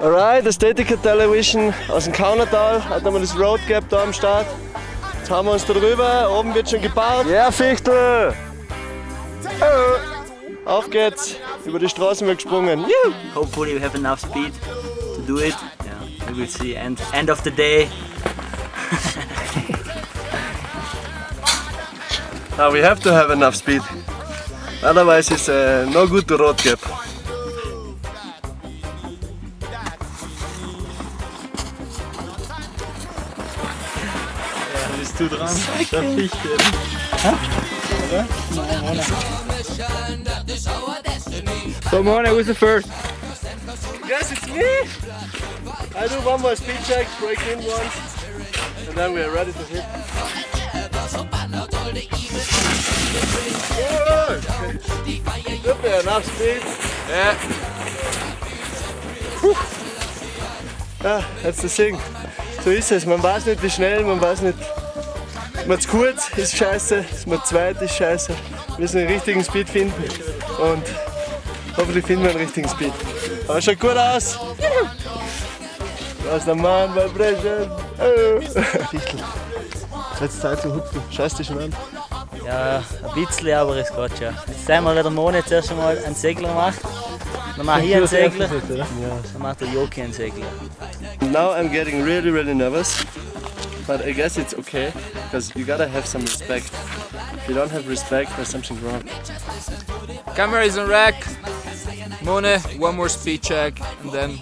Alright, Aesthetica Television aus dem Kaunertal hat einmal das Road Gap da am Start. Jetzt haben wir uns da drüber, oben wird schon gebaut. Ja, yeah, Fichtel! Oh. Auf geht's, über die Straßen wird gesprungen. Juhu. Hopefully we have enough speed to do it. Yeah, we will see. End, end of the day. Now we have to have enough speed. Otherwise it's uh, no good to road gap. Bist du dran? Oder? Nein, Mona. So Mona, who's the first? Yes, it's me! I do one more speed check, break in once, and then we are ready to hit. Good there, enough speed. Ja. Ja, that's the thing. So ist es. Man weiß nicht, wie schnell, man weiß nicht. Man zu kurz ist scheiße, man zu weit ist scheiße. Wir müssen den richtigen Speed finden und hoffentlich finden wir einen richtigen Speed. Aber schaut gut aus. Ist der Mann, Vibration. Oh. Fichtel. Jetzt Zeit zu hupfen. Scheiß dich schon an. Ja, ein bisschen, aber es geht schon. Jetzt haben wir der Mone zuerst einmal einen Segler gemacht. Dann mache ich einen Segler. Dann macht der Joki einen Segler. Now I'm getting really, really nervous. But I guess it's okay, because you gotta have some respect. If you don't have respect, there's something wrong. Camera is on rack. Mone, one more speed check, and then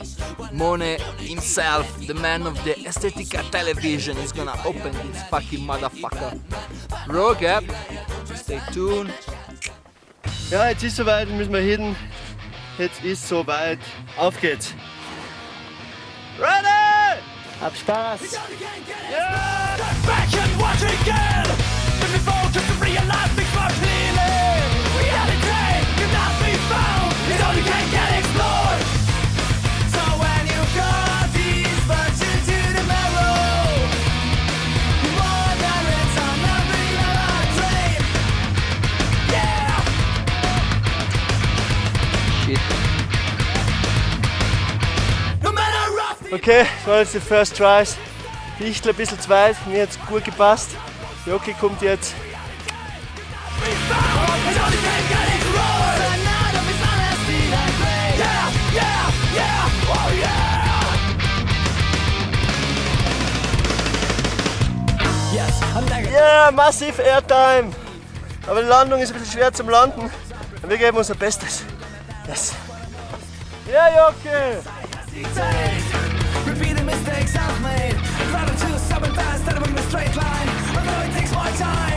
Mone himself, the man of the Aesthetica television, is gonna open this fucking motherfucker. Roll gap. Stay tuned. Ja, jetzt ist soweit, müssen wir hin. Jetzt ist soweit. Auf geht's. Ready! Hab Spaß! back Rough. Okay, das waren jetzt die First Tries. Fichtel ein bisschen zu weit, mir hat gut gepasst. Joki kommt jetzt. Ja, massiv Airtime. Aber die Landung ist ein bisschen schwer zum Landen. Und wir geben unser Bestes. Yes. Ja, Joki! Repeating mistakes I've made. Rather choose something fast instead of a straight line. Although it takes more time.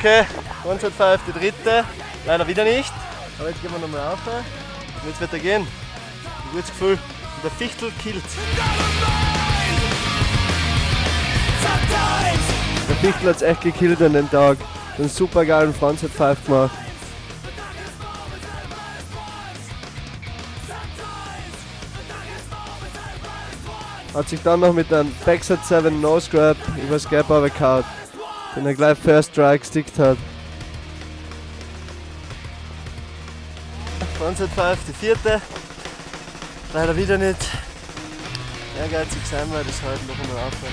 Okay, 105 die dritte. Leider wieder nicht. Aber jetzt gehen wir nochmal auf. Und jetzt wird er gehen. Ein gutes Gefühl. Und der Fichtel killt. Der Fichtel hat es echt gekillt an den Tag. Einen super geilen Frontside 5 gemacht. Hat sich dann noch mit einem Backside 7 No Scrap übers Gap gehauen, den er gleich First Try gestickt hat. Frontside 5, die vierte. Leider wieder nicht. Ehrgeizig sein wir, das heute noch einmal aufhören.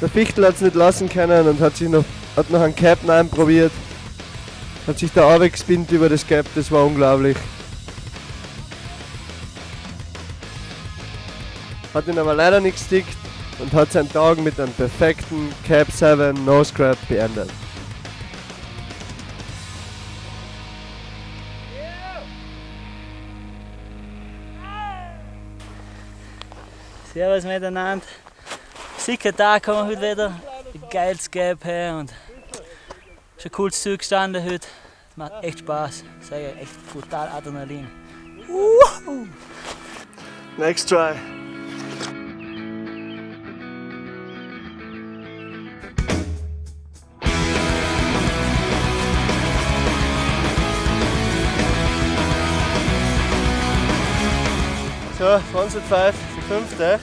Der Fichtel hat es nicht lassen können und hat sich noch, hat noch einen Cap 9 probiert. Hat sich da gespinnt über das Gap, das war unglaublich. Hat ihn aber leider nicht gestickt und hat seinen Tag mit einem perfekten Cap 7 No Scrap beendet. Servus miteinander. Sicher Tag haben wir heute wieder. Geiles Gap her und schon ein cooles Zeug gestanden heute. Es macht echt Spaß. Ich sage echt brutal Adrenalin. Next try. So, Frontside 5, die fünfte.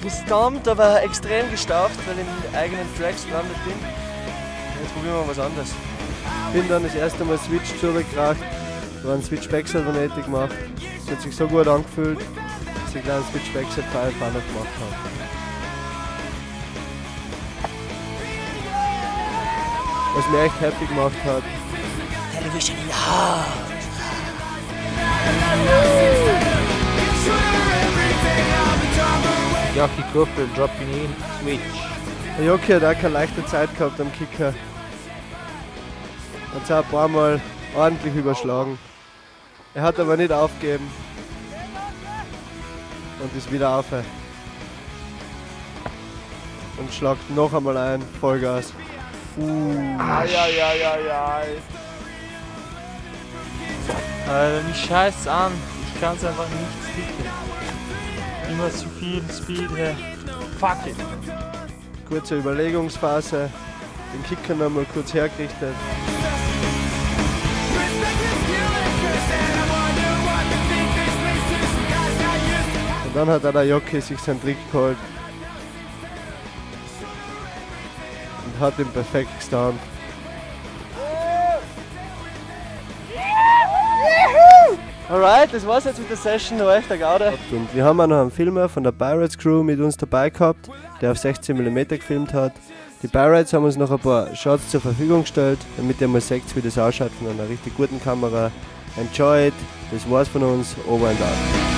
Gestammt, aber extrem gestaucht, weil ich in den eigenen Tracks gelandet bin. Jetzt probieren wir was anderes. Bin dann das erste Mal Switch zurückgebracht, war ein Switch Backside von Ethik gemacht. Es hat sich so gut angefühlt, dass ich einen kleinen Switch Backside 5 auch noch gemacht habe. Was mir echt happy gemacht hat, Television in the heart. Jackie Cooper dropping in, switch. Der Jockey hat auch keine leichte Zeit gehabt am Kicker. Hat es auch ein paar Mal ordentlich überschlagen. Er hat aber nicht aufgegeben. Und ist wieder auf. Und schlagt noch einmal ein, Vollgas. Uh, Alter, mich scheißt's an. Ich kann's einfach nicht sticken. Immer zu viel Speed her. Fuck it. kurze Überlegungsphase. Den Kicker nochmal kurz hergerichtet. Und dann hat der Jockey sich seinen Trick geholt. Und hat ihn perfekt gestanden. Alright, das war's jetzt mit der Session, war echt der Gaude. Und wir haben auch noch einen Filmer von der Pirates Crew mit uns dabei gehabt, der auf 16mm gefilmt hat. Die Pirates haben uns noch ein paar Shots zur Verfügung gestellt, damit ihr mal seht, wie das ausschaut von einer richtig guten Kamera. Enjoy it, das war's von uns, over and out.